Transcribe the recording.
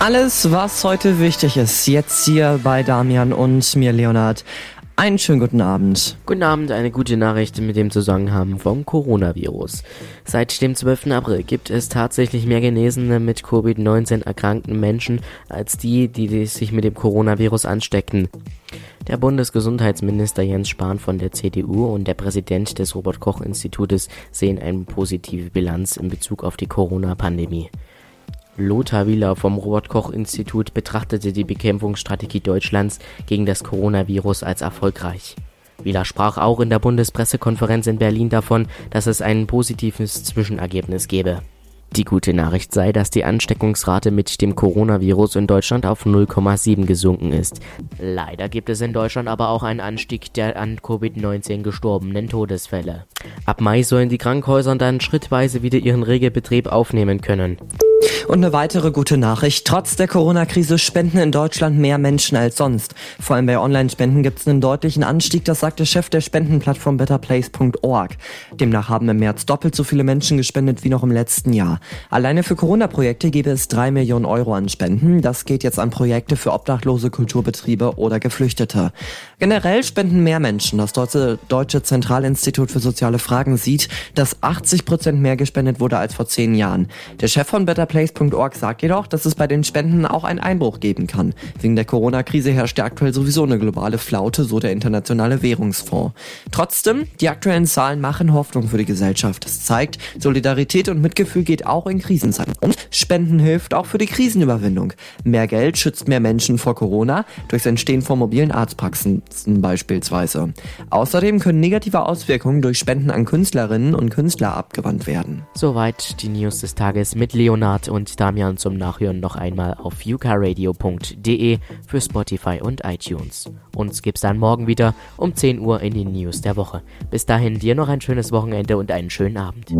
Alles, was heute wichtig ist, jetzt hier bei Damian und mir, Leonard. Einen schönen guten Abend. Guten Abend, eine gute Nachricht mit dem Zusammenhang vom Coronavirus. Seit dem 12. April gibt es tatsächlich mehr Genesene mit Covid-19 erkrankten Menschen als die, die sich mit dem Coronavirus ansteckten. Der Bundesgesundheitsminister Jens Spahn von der CDU und der Präsident des Robert Koch Institutes sehen eine positive Bilanz in Bezug auf die Corona-Pandemie. Lothar Wieler vom Robert-Koch-Institut betrachtete die Bekämpfungsstrategie Deutschlands gegen das Coronavirus als erfolgreich. Wieler sprach auch in der Bundespressekonferenz in Berlin davon, dass es ein positives Zwischenergebnis gebe. Die gute Nachricht sei, dass die Ansteckungsrate mit dem Coronavirus in Deutschland auf 0,7 gesunken ist. Leider gibt es in Deutschland aber auch einen Anstieg der an Covid-19 gestorbenen Todesfälle. Ab Mai sollen die Krankenhäuser dann schrittweise wieder ihren Regelbetrieb aufnehmen können. Und eine weitere gute Nachricht. Trotz der Corona-Krise spenden in Deutschland mehr Menschen als sonst. Vor allem bei Online-Spenden gibt es einen deutlichen Anstieg, das sagt der Chef der Spendenplattform betterplace.org. Demnach haben im März doppelt so viele Menschen gespendet wie noch im letzten Jahr. Alleine für Corona-Projekte gäbe es drei Millionen Euro an Spenden. Das geht jetzt an Projekte für obdachlose Kulturbetriebe oder Geflüchtete. Generell spenden mehr Menschen. Das Deutsche, Deutsche Zentralinstitut für soziale Fragen sieht, dass 80 Prozent mehr gespendet wurde als vor zehn Jahren. Der Chef von Better Place.org sagt jedoch, dass es bei den Spenden auch einen Einbruch geben kann. Wegen der Corona-Krise herrscht aktuell sowieso eine globale Flaute, so der Internationale Währungsfonds. Trotzdem, die aktuellen Zahlen machen Hoffnung für die Gesellschaft. Es zeigt, Solidarität und Mitgefühl geht auch in Krisenzeiten. Und Spenden hilft auch für die Krisenüberwindung. Mehr Geld schützt mehr Menschen vor Corona durchs Entstehen von mobilen Arztpraxen beispielsweise. Außerdem können negative Auswirkungen durch Spenden an Künstlerinnen und Künstler abgewandt werden. Soweit die News des Tages mit Leonard Bernhard und Damian zum Nachhören noch einmal auf ukaradio.de für Spotify und iTunes. Uns gibt's dann morgen wieder um 10 Uhr in den News der Woche. Bis dahin dir noch ein schönes Wochenende und einen schönen Abend.